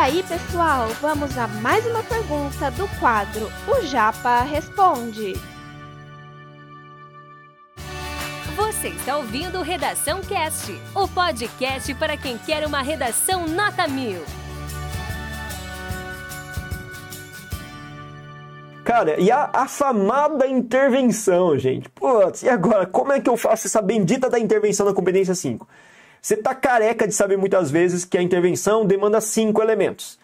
aí, pessoal, vamos a mais uma pergunta do quadro O Japa Responde. Você está ouvindo Redação Cast, o podcast para quem quer uma redação nota mil. Cara, e a afamada intervenção, gente? Putz, e agora? Como é que eu faço essa bendita da intervenção na competência 5? Você tá careca de saber muitas vezes que a intervenção demanda cinco elementos.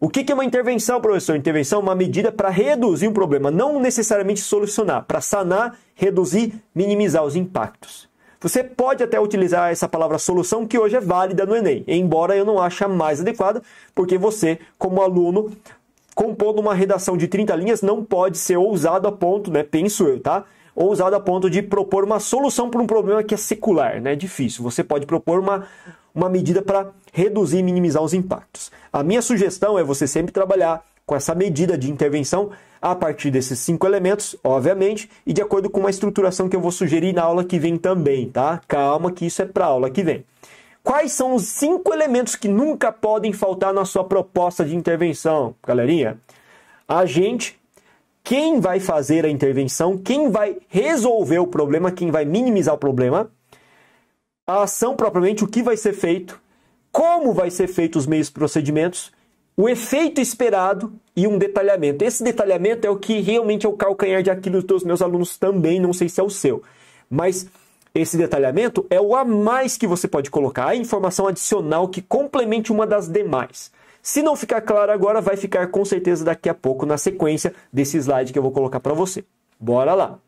O que é uma intervenção, professor? Intervenção é uma medida para reduzir um problema, não necessariamente solucionar, para sanar, reduzir, minimizar os impactos. Você pode até utilizar essa palavra solução, que hoje é válida no Enem, embora eu não ache a mais adequada, porque você, como aluno, compondo uma redação de 30 linhas não pode ser ousado a ponto, né, penso eu, tá? Ousado a ponto de propor uma solução para um problema que é secular, né? Difícil. Você pode propor uma, uma medida para reduzir e minimizar os impactos. A minha sugestão é você sempre trabalhar com essa medida de intervenção a partir desses cinco elementos, obviamente, e de acordo com uma estruturação que eu vou sugerir na aula que vem também, tá? Calma que isso é para aula que vem. Quais são os cinco elementos que nunca podem faltar na sua proposta de intervenção, galerinha? A gente, quem vai fazer a intervenção, quem vai resolver o problema, quem vai minimizar o problema, a ação propriamente, o que vai ser feito, como vai ser feito os meios procedimentos, o efeito esperado e um detalhamento. Esse detalhamento é o que realmente é o calcanhar de Aquiles dos meus alunos também, não sei se é o seu. Mas esse detalhamento é o a mais que você pode colocar, a informação adicional que complemente uma das demais. Se não ficar claro agora, vai ficar com certeza daqui a pouco na sequência desse slide que eu vou colocar para você. Bora lá!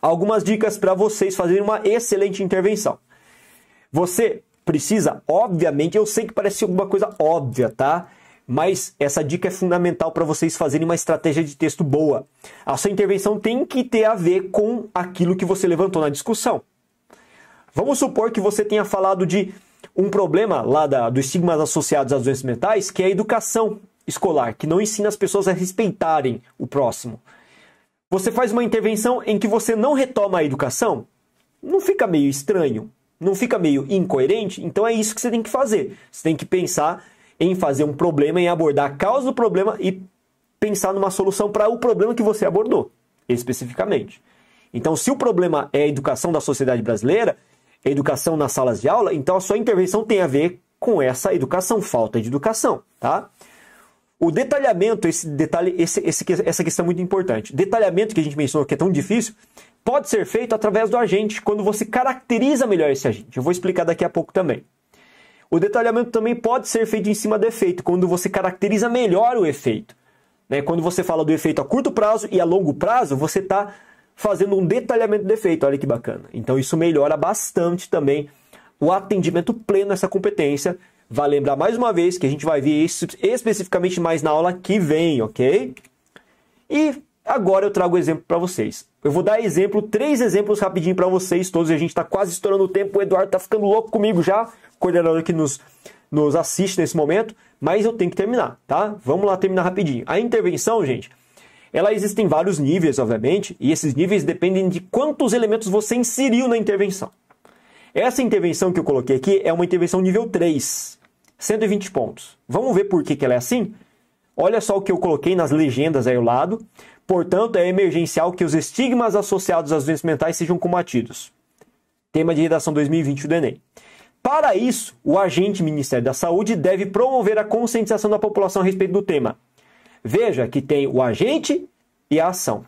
Algumas dicas para vocês fazerem uma excelente intervenção. Você precisa, obviamente, eu sei que parece alguma coisa óbvia, tá? mas essa dica é fundamental para vocês fazerem uma estratégia de texto boa. A sua intervenção tem que ter a ver com aquilo que você levantou na discussão. Vamos supor que você tenha falado de um problema lá da, dos estigmas associados às doenças mentais, que é a educação escolar, que não ensina as pessoas a respeitarem o próximo. Você faz uma intervenção em que você não retoma a educação, não fica meio estranho, não fica meio incoerente? Então é isso que você tem que fazer. Você tem que pensar em fazer um problema, em abordar a causa do problema e pensar numa solução para o problema que você abordou, especificamente. Então, se o problema é a educação da sociedade brasileira, educação nas salas de aula, então a sua intervenção tem a ver com essa educação, falta de educação, tá? O detalhamento, esse detalhe, esse, esse, essa questão é muito importante. Detalhamento que a gente mencionou que é tão difícil, pode ser feito através do agente, quando você caracteriza melhor esse agente. Eu vou explicar daqui a pouco também. O detalhamento também pode ser feito em cima do efeito, quando você caracteriza melhor o efeito. Né? Quando você fala do efeito a curto prazo e a longo prazo, você está fazendo um detalhamento do efeito. Olha que bacana. Então isso melhora bastante também o atendimento pleno a essa competência. Vai lembrar mais uma vez que a gente vai ver isso especificamente mais na aula que vem, ok? E agora eu trago o exemplo para vocês. Eu vou dar exemplo, três exemplos rapidinho para vocês todos. A gente está quase estourando o tempo. O Eduardo está ficando louco comigo já coordenador que nos, nos assiste nesse momento, mas eu tenho que terminar, tá? Vamos lá terminar rapidinho. A intervenção, gente, ela existe em vários níveis, obviamente, e esses níveis dependem de quantos elementos você inseriu na intervenção. Essa intervenção que eu coloquei aqui é uma intervenção nível 3, 120 pontos. Vamos ver por que, que ela é assim? Olha só o que eu coloquei nas legendas aí ao lado. Portanto, é emergencial que os estigmas associados às doenças mentais sejam combatidos. Tema de redação 2020 do Enem. Para isso, o agente Ministério da Saúde deve promover a conscientização da população a respeito do tema. Veja que tem o agente e a ação.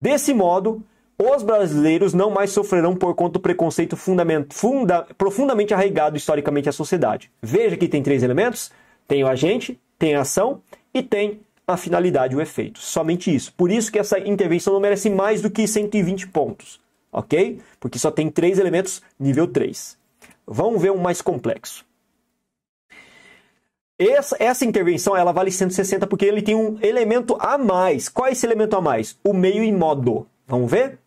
Desse modo, os brasileiros não mais sofrerão por conta do preconceito funda, profundamente arraigado historicamente à sociedade. Veja que tem três elementos: tem o agente, tem a ação e tem a finalidade, o efeito. Somente isso. Por isso que essa intervenção não merece mais do que 120 pontos, ok? Porque só tem três elementos nível 3. Vamos ver um mais complexo. Essa, essa intervenção ela vale 160 porque ele tem um elemento a mais. Qual é esse elemento a mais? O meio e modo. Vamos ver?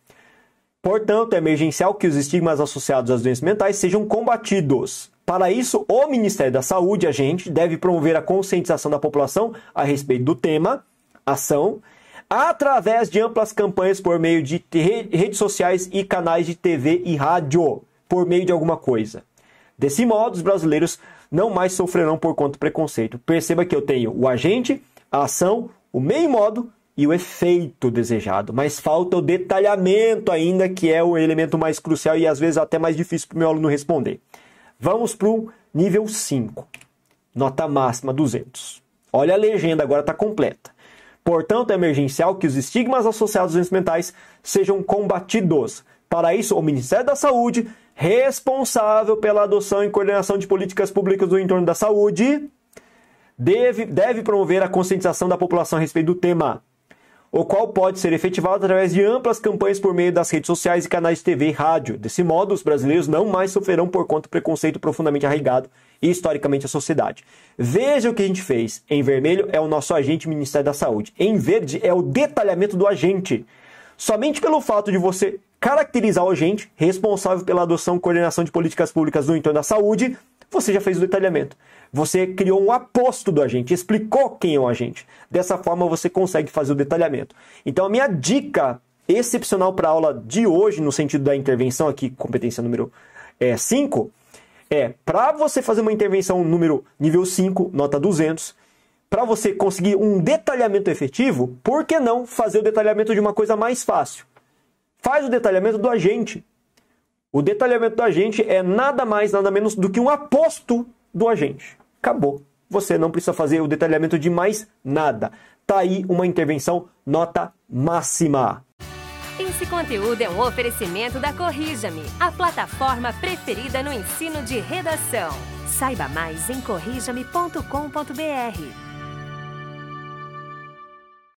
Portanto, é emergencial que os estigmas associados às doenças mentais sejam combatidos. Para isso, o Ministério da Saúde, a gente, deve promover a conscientização da população a respeito do tema, ação, através de amplas campanhas por meio de redes sociais e canais de TV e rádio, por meio de alguma coisa. Desse modo, os brasileiros não mais sofrerão por conta do preconceito. Perceba que eu tenho o agente, a ação, o meio modo e o efeito desejado, mas falta o detalhamento ainda, que é o elemento mais crucial e às vezes até mais difícil para o meu aluno responder. Vamos para o nível 5, nota máxima 200. Olha a legenda, agora está completa. Portanto, é emergencial que os estigmas associados aos doenças mentais sejam combatidos. Para isso, o Ministério da Saúde, responsável pela adoção e coordenação de políticas públicas do entorno da saúde, deve, deve promover a conscientização da população a respeito do tema, o qual pode ser efetivado através de amplas campanhas por meio das redes sociais e canais de TV e rádio. Desse modo, os brasileiros não mais sofrerão por conta do preconceito profundamente arraigado e historicamente a sociedade. Veja o que a gente fez. Em vermelho é o nosso agente Ministério da Saúde. Em verde é o detalhamento do agente. Somente pelo fato de você caracterizar o agente responsável pela adoção e coordenação de políticas públicas no entorno da saúde, você já fez o detalhamento. Você criou um aposto do agente, explicou quem é o agente. Dessa forma você consegue fazer o detalhamento. Então a minha dica excepcional para a aula de hoje, no sentido da intervenção aqui, competência número 5, é, é para você fazer uma intervenção número nível 5, nota 200, para você conseguir um detalhamento efetivo, por que não fazer o detalhamento de uma coisa mais fácil? Faz o detalhamento do agente. O detalhamento do agente é nada mais, nada menos do que um aposto do agente. Acabou. Você não precisa fazer o detalhamento de mais nada. Tá aí uma intervenção nota máxima. Esse conteúdo é um oferecimento da Corrija-me, a plataforma preferida no ensino de redação. Saiba mais em corrijame.com.br.